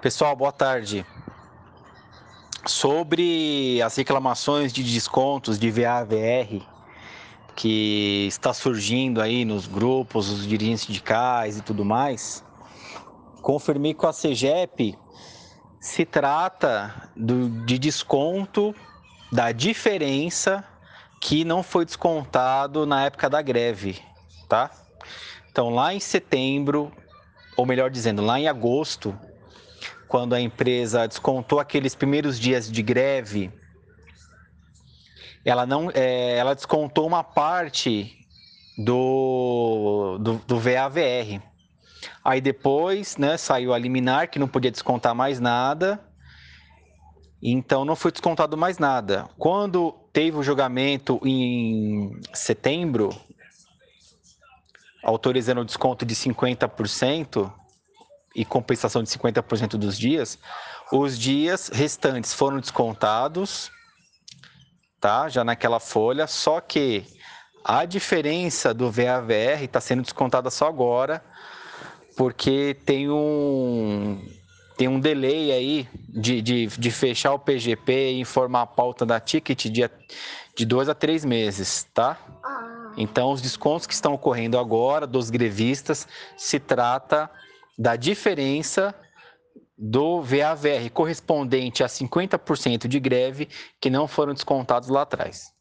Pessoal, boa tarde. Sobre as reclamações de descontos de VAVR que está surgindo aí nos grupos, os dirigentes sindicais e tudo mais, confirmei com a CEGEP se trata do, de desconto da diferença que não foi descontado na época da greve, tá? Então, lá em setembro, ou melhor dizendo, lá em agosto, quando a empresa descontou aqueles primeiros dias de greve, ela não, é, ela descontou uma parte do, do, do VAVR. Aí depois, né, saiu a liminar que não podia descontar mais nada. Então não foi descontado mais nada. Quando teve o julgamento em setembro, autorizando o desconto de 50%, e compensação de 50% dos dias, os dias restantes foram descontados, tá? Já naquela folha, só que a diferença do VAVR está sendo descontada só agora, porque tem um tem um delay aí de, de, de fechar o PGP e informar a pauta da ticket de, de dois a três meses, tá? Ah. Então, os descontos que estão ocorrendo agora dos grevistas se trata da diferença do VAVR correspondente a 50% de greve que não foram descontados lá atrás.